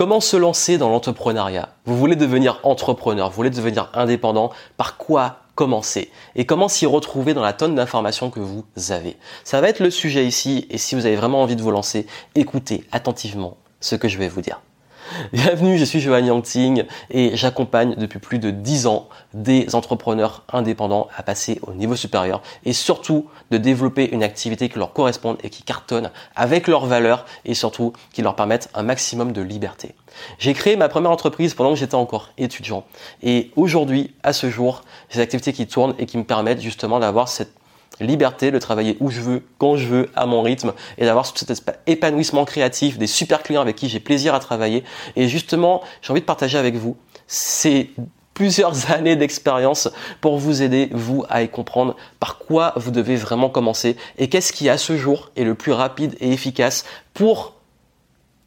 Comment se lancer dans l'entrepreneuriat? Vous voulez devenir entrepreneur, vous voulez devenir indépendant, par quoi commencer? Et comment s'y retrouver dans la tonne d'informations que vous avez? Ça va être le sujet ici et si vous avez vraiment envie de vous lancer, écoutez attentivement ce que je vais vous dire. Bienvenue, je suis Johan Yangting et j'accompagne depuis plus de 10 ans des entrepreneurs indépendants à passer au niveau supérieur et surtout de développer une activité qui leur corresponde et qui cartonne avec leurs valeurs et surtout qui leur permette un maximum de liberté. J'ai créé ma première entreprise pendant que j'étais encore étudiant et aujourd'hui, à ce jour, j'ai des activités qui tournent et qui me permettent justement d'avoir cette liberté de travailler où je veux, quand je veux, à mon rythme et d'avoir cet épanouissement créatif, des super clients avec qui j'ai plaisir à travailler. Et justement, j'ai envie de partager avec vous ces plusieurs années d'expérience pour vous aider, vous, à y comprendre par quoi vous devez vraiment commencer et qu'est-ce qui, à ce jour, est le plus rapide et efficace pour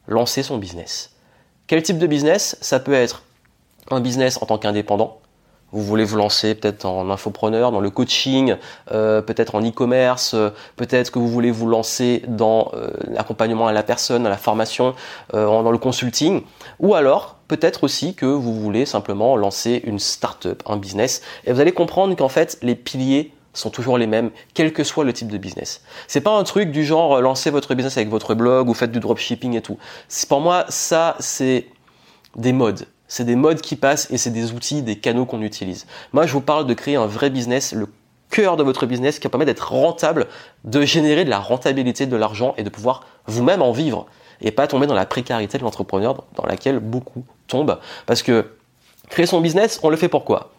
lancer son business. Quel type de business? Ça peut être un business en tant qu'indépendant, vous voulez vous lancer peut-être en infopreneur, dans le coaching, euh, peut-être en e-commerce, euh, peut-être que vous voulez vous lancer dans euh, l'accompagnement à la personne, à la formation, dans le consulting, ou alors peut-être aussi que vous voulez simplement lancer une start-up, un business, et vous allez comprendre qu'en fait les piliers sont toujours les mêmes, quel que soit le type de business. C'est pas un truc du genre lancer votre business avec votre blog ou faites du dropshipping et tout. Pour moi, ça c'est des modes. C'est des modes qui passent et c'est des outils, des canaux qu'on utilise. Moi, je vous parle de créer un vrai business, le cœur de votre business qui permet d'être rentable, de générer de la rentabilité, de l'argent et de pouvoir vous-même en vivre et pas tomber dans la précarité de l'entrepreneur dans laquelle beaucoup tombent. Parce que créer son business, on le fait pourquoi?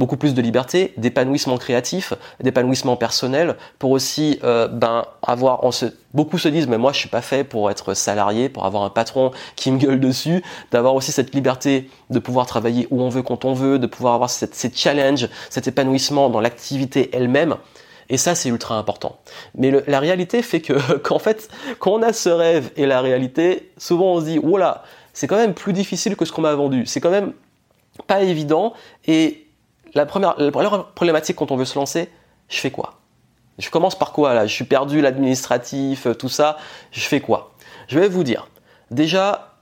Beaucoup plus de liberté, d'épanouissement créatif, d'épanouissement personnel, pour aussi euh, ben avoir, on se, beaucoup se disent mais moi je suis pas fait pour être salarié, pour avoir un patron qui me gueule dessus, d'avoir aussi cette liberté de pouvoir travailler où on veut quand on veut, de pouvoir avoir cette, ces challenges, cet épanouissement dans l'activité elle-même. Et ça, c'est ultra important. Mais la réalité fait que, qu'en fait, quand on a ce rêve et la réalité, souvent on se dit, voilà, c'est quand même plus difficile que ce qu'on m'a vendu. C'est quand même pas évident. Et la première, problématique quand on veut se lancer, je fais quoi? Je commence par quoi là? Je suis perdu, l'administratif, euh, tout ça. Je fais quoi? Je vais vous dire. Déjà,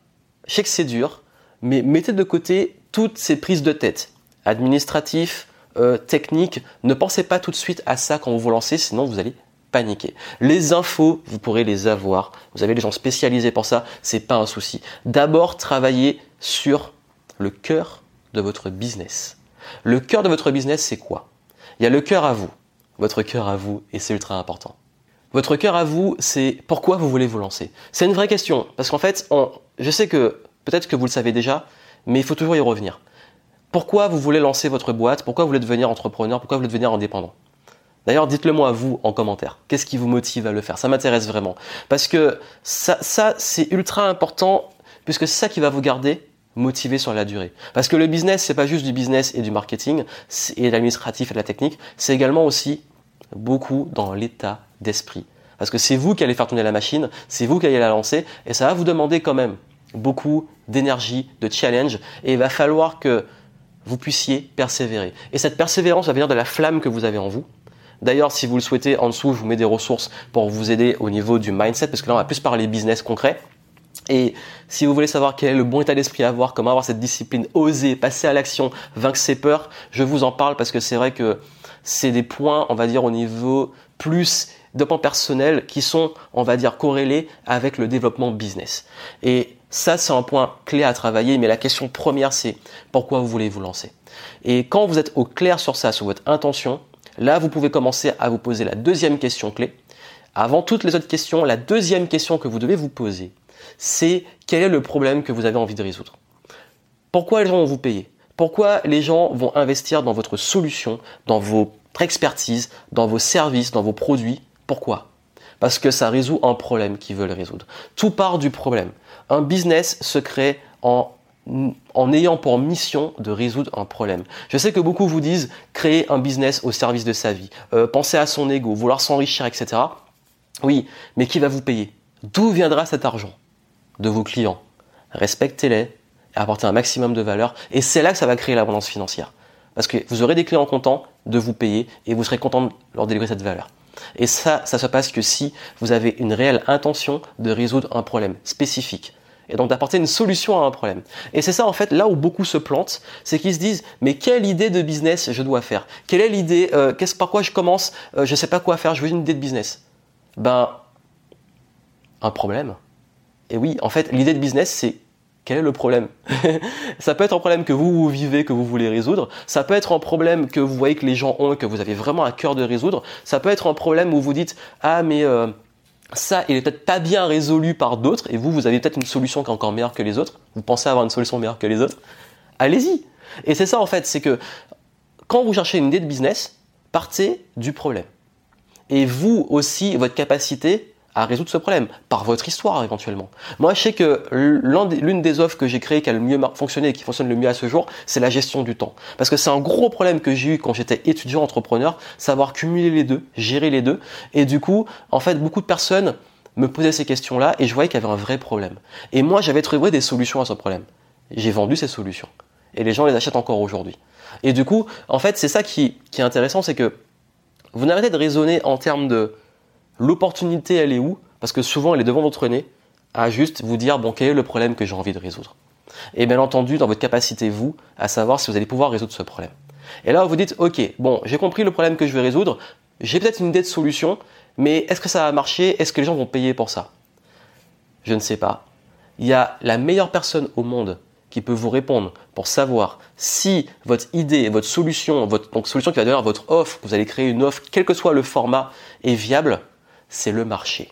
je sais que c'est dur, mais mettez de côté toutes ces prises de tête. Administratif, euh, technique. Ne pensez pas tout de suite à ça quand vous vous lancez, sinon vous allez paniquer. Les infos, vous pourrez les avoir. Vous avez des gens spécialisés pour ça, c'est pas un souci. D'abord, travaillez sur le cœur de votre business. Le cœur de votre business, c'est quoi? Il y a le cœur à vous, votre cœur à vous, et c'est ultra important. Votre cœur à vous, c'est pourquoi vous voulez vous lancer? C'est une vraie question, parce qu'en fait, je sais que peut-être que vous le savez déjà, mais il faut toujours y revenir. Pourquoi vous voulez lancer votre boîte? Pourquoi vous voulez devenir entrepreneur? Pourquoi vous voulez devenir indépendant? D'ailleurs, dites-le moi à vous en commentaire. Qu'est-ce qui vous motive à le faire? Ça m'intéresse vraiment. Parce que ça, ça c'est ultra important, puisque c'est ça qui va vous garder motivé sur la durée. Parce que le business, c'est pas juste du business et du marketing et de l'administratif et de la technique, c'est également aussi beaucoup dans l'état d'esprit. Parce que c'est vous qui allez faire tourner la machine, c'est vous qui allez la lancer, et ça va vous demander quand même beaucoup d'énergie, de challenge, et il va falloir que vous puissiez persévérer. Et cette persévérance va venir de la flamme que vous avez en vous. D'ailleurs, si vous le souhaitez, en dessous, je vous mets des ressources pour vous aider au niveau du mindset, parce que là, on va plus parler business concret. Et si vous voulez savoir quel est le bon état d'esprit à avoir, comment avoir cette discipline, oser, passer à l'action, vaincre ses peurs, je vous en parle parce que c'est vrai que c'est des points, on va dire, au niveau plus développement personnel qui sont, on va dire, corrélés avec le développement business. Et ça, c'est un point clé à travailler, mais la question première, c'est pourquoi vous voulez vous lancer? Et quand vous êtes au clair sur ça, sur votre intention, là, vous pouvez commencer à vous poser la deuxième question clé. Avant toutes les autres questions, la deuxième question que vous devez vous poser, c'est quel est le problème que vous avez envie de résoudre? Pourquoi les gens vont vous payer? Pourquoi les gens vont investir dans votre solution, dans votre expertise, dans vos services, dans vos produits? Pourquoi? Parce que ça résout un problème qu'ils veulent résoudre. Tout part du problème. Un business se crée en en ayant pour mission de résoudre un problème. Je sais que beaucoup vous disent créer un business au service de sa vie, euh, penser à son ego, vouloir s'enrichir, etc. Oui, mais qui va vous payer? D'où viendra cet argent? De vos clients. Respectez-les et apportez un maximum de valeur. Et c'est là que ça va créer l'abondance financière. Parce que vous aurez des clients contents de vous payer et vous serez content de leur délivrer cette valeur. Et ça, ça se passe que si vous avez une réelle intention de résoudre un problème spécifique et donc d'apporter une solution à un problème. Et c'est ça en fait là où beaucoup se plantent, c'est qu'ils se disent mais quelle idée de business je dois faire? Quelle est l'idée euh, Qu'est-ce par quoi je commence? Euh, Je sais pas quoi faire. Je veux une idée de business. Ben un problème. Et oui, en fait, l'idée de business c'est quel est le problème? Ça peut être un problème que vous, vivez, que vous voulez résoudre. Ça peut être un problème que vous voyez que les gens ont et que vous avez vraiment à cœur de résoudre. Ça peut être un problème où vous dites ah mais euh, ça, il est peut-être pas bien résolu par d'autres, et vous, vous avez peut-être une solution qui est encore meilleure que les autres, vous pensez avoir une solution meilleure que les autres, allez-y. Et c'est ça en fait, c'est que quand vous cherchez une idée de business, partez du problème. Et vous aussi, votre capacité à résoudre ce problème, par votre histoire éventuellement. Moi, je sais que l'une des offres que j'ai créées qui a le mieux fonctionné et qui fonctionne le mieux à ce jour, c'est la gestion du temps. Parce que c'est un gros problème que j'ai eu quand j'étais étudiant entrepreneur, savoir cumuler les deux, gérer les deux. Et du coup, en fait, beaucoup de personnes me posaient ces questions-là et je voyais qu'il y avait un vrai problème. Et moi, j'avais trouvé des solutions à ce problème. J'ai vendu ces solutions. Et les gens les achètent encore aujourd'hui. Et du coup, en fait, c'est ça qui, qui est intéressant, c'est que vous n'arrêtez de raisonner en termes de L'opportunité, elle est où? Parce que souvent, elle est devant votre nez, à juste vous dire, bon, quel est le problème que j'ai envie de résoudre? Et bien entendu, dans votre capacité, vous, à savoir si vous allez pouvoir résoudre ce problème. Et là, vous dites, ok, bon, j'ai compris le problème que je vais résoudre, j'ai peut-être une idée de solution, mais est-ce que ça va marcher? Est-ce que les gens vont payer pour ça? Je ne sais pas. Il y a la meilleure personne au monde qui peut vous répondre pour savoir si votre idée, votre solution, votre donc solution qui va devenir votre offre, vous allez créer une offre, quel que soit le format, est viable, c'est le marché.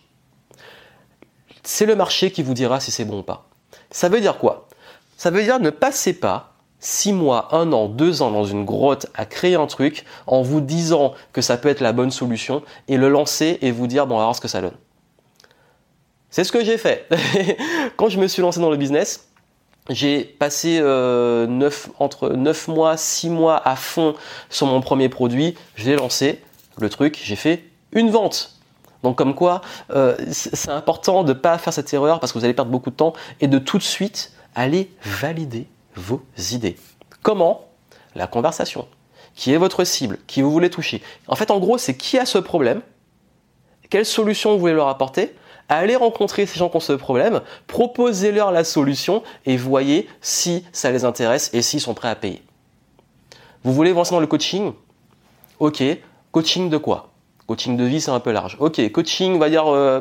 C'est le marché qui vous dira si c'est bon ou pas. Ça veut dire quoi? Ça veut dire ne passez pas six mois, un an, deux ans dans une grotte à créer un truc en vous disant que ça peut être la bonne solution et le lancer et vous dire bon, on va ce que ça donne. C'est ce que j'ai fait. Quand je me suis lancé dans le business, j'ai passé euh, entre 9 mois, 6 mois à fond sur mon premier produit. Je l'ai lancé, le truc, j'ai fait une vente. Donc comme quoi, euh, c'est important de ne pas faire cette erreur parce que vous allez perdre beaucoup de temps et de tout de suite aller valider vos idées. Comment? La conversation. Qui est votre cible? Qui vous voulez toucher? En fait, en gros, c'est qui a ce problème? Quelle solution vous voulez leur apporter? Allez rencontrer ces gens qui ont ce problème, proposez-leur la solution et voyez si ça les intéresse et s'ils sont prêts à payer. Vous voulez vous lancer dans le coaching? Ok, coaching de quoi? Coaching de vie, c'est un peu large. Ok, coaching, on va dire euh,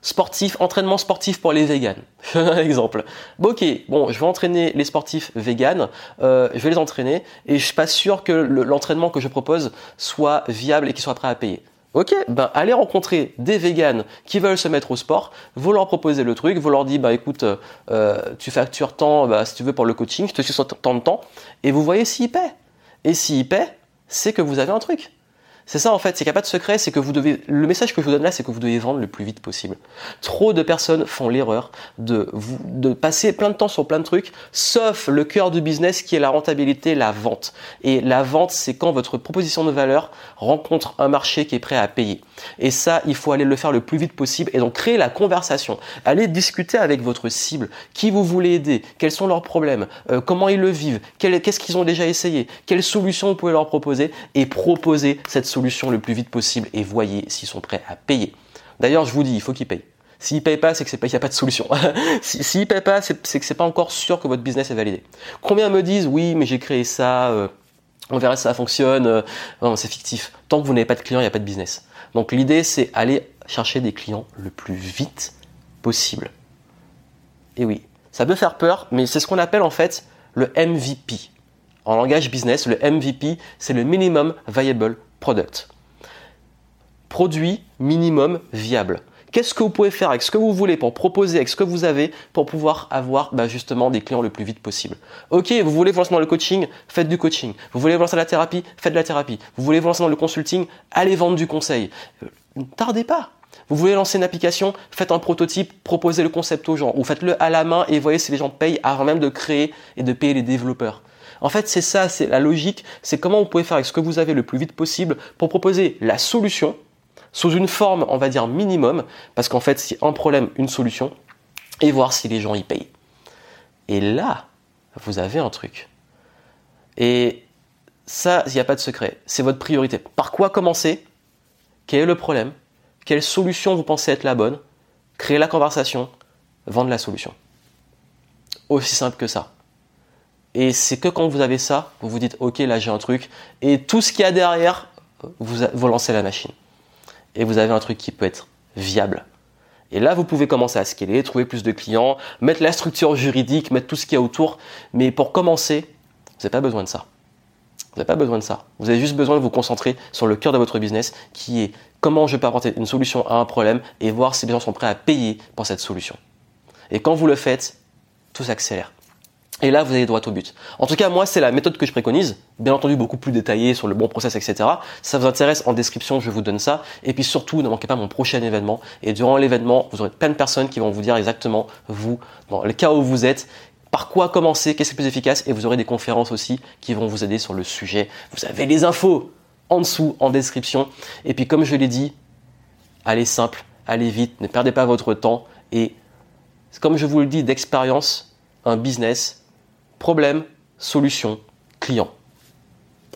sportif, entraînement sportif pour les véganes. exemple. Ok, bon, je vais entraîner les sportifs véganes, euh, je vais les entraîner et je suis pas sûr que l'entraînement que je propose soit viable et qu'ils soient prêts à payer. Ok, ben allez rencontrer des véganes qui veulent se mettre au sport, vous leur proposez le truc, vous leur dites bah écoute, euh, tu factures tant, bah, si tu veux pour le coaching, je te suis sur tant de temps, et vous voyez s'ils paient. Et s'ils paient, c'est que vous avez un truc. C'est ça en fait, c'est qu'il n'y a pas de secret, c'est que vous devez. Le message que je vous donne là, c'est que vous devez vendre le plus vite possible. Trop de personnes font l'erreur de, passer plein de temps sur plein de trucs, sauf le cœur du business qui est la rentabilité, la vente. Et la vente, c'est quand votre proposition de valeur rencontre un marché qui est prêt à payer. Et ça, il faut aller le faire le plus vite possible et donc créer la conversation. Allez discuter avec votre cible, qui vous voulez aider, quels sont leurs problèmes, euh, comment ils le vivent, qu'est-ce qu'ils ont déjà essayé, quelles solutions vous pouvez leur proposer? Et proposer cette solution solution le plus vite possible et voyez s'ils sont prêts à payer. D'ailleurs, je vous dis, il faut qu'ils payent. S'ils payent pas, c'est que c'est pas, qu'il n'y a pas de solution. S'ils payent pas, c'est que c'est pas encore sûr que votre business est validé. Combien me disent, oui, mais j'ai créé ça, euh, on verra si ça fonctionne. Euh, non, c'est fictif. Tant que vous n'avez pas de clients, il n'y a pas de business. Donc l'idée, c'est aller chercher des clients le plus vite possible. Et oui, ça peut faire peur, mais c'est ce qu'on appelle en fait le MVP. En langage business, le MVP, c'est le minimum viable Produit minimum viable. Qu'est-ce que vous pouvez faire avec ce que vous voulez pour proposer avec ce que vous avez pour pouvoir avoir bah, justement des clients le plus vite possible? Ok, vous voulez vous lancer dans le coaching, faites du coaching. Vous voulez vous lancer dans la thérapie, faites de la thérapie. Vous voulez vous lancer dans le consulting, allez vendre du conseil. Euh, ne tardez pas. Vous voulez lancer une application, faites un prototype, proposez le concept aux gens, ou faites-le à la main et voyez si les gens payent avant même de créer et de payer les développeurs. En fait, c'est ça, c'est la logique, c'est comment vous pouvez faire avec ce que vous avez le plus vite possible pour proposer la solution sous une forme, on va dire, minimum, parce qu'en fait, c'est un problème, une solution, et voir si les gens y payent. Et là, vous avez un truc. Et ça, il n'y a pas de secret. C'est votre priorité. Par quoi commencer? Quel est le problème? Quelle solution vous pensez être la bonne? Créez la conversation. vendre la solution. Aussi simple que ça. Et c'est que quand vous avez ça, vous vous dites, ok, là j'ai un truc, et tout ce qu'il y a derrière, vous, vous lancez la machine. Et vous avez un truc qui peut être viable. Et là, vous pouvez commencer à scaler, trouver plus de clients, mettre la structure juridique, mettre tout ce qu'il y a autour. Mais pour commencer, vous n'avez pas besoin de ça. Vous n'avez pas besoin de ça. Vous avez juste besoin de vous concentrer sur le cœur de votre business qui est comment je peux apporter une solution à un problème et voir si les gens sont prêts à payer pour cette solution. Et quand vous le faites, tout s'accélère. Et là, vous allez droit au but. En tout cas, moi, c'est la méthode que je préconise. Bien entendu, beaucoup plus détaillée sur le bon process, etc. Si ça vous intéresse, en description, je vous donne ça. Et puis surtout, ne manquez pas mon prochain événement. Et durant l'événement, vous aurez plein de personnes qui vont vous dire exactement, vous, dans le cas où vous êtes, par quoi commencer, qu'est-ce qui est plus efficace. Et vous aurez des conférences aussi qui vont vous aider sur le sujet. Vous avez les infos en dessous, en description. Et puis, comme je l'ai dit, allez simple, allez vite, ne perdez pas votre temps. Et comme je vous le dis d'expérience, un business, problème, solution, client.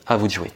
À vous de jouer.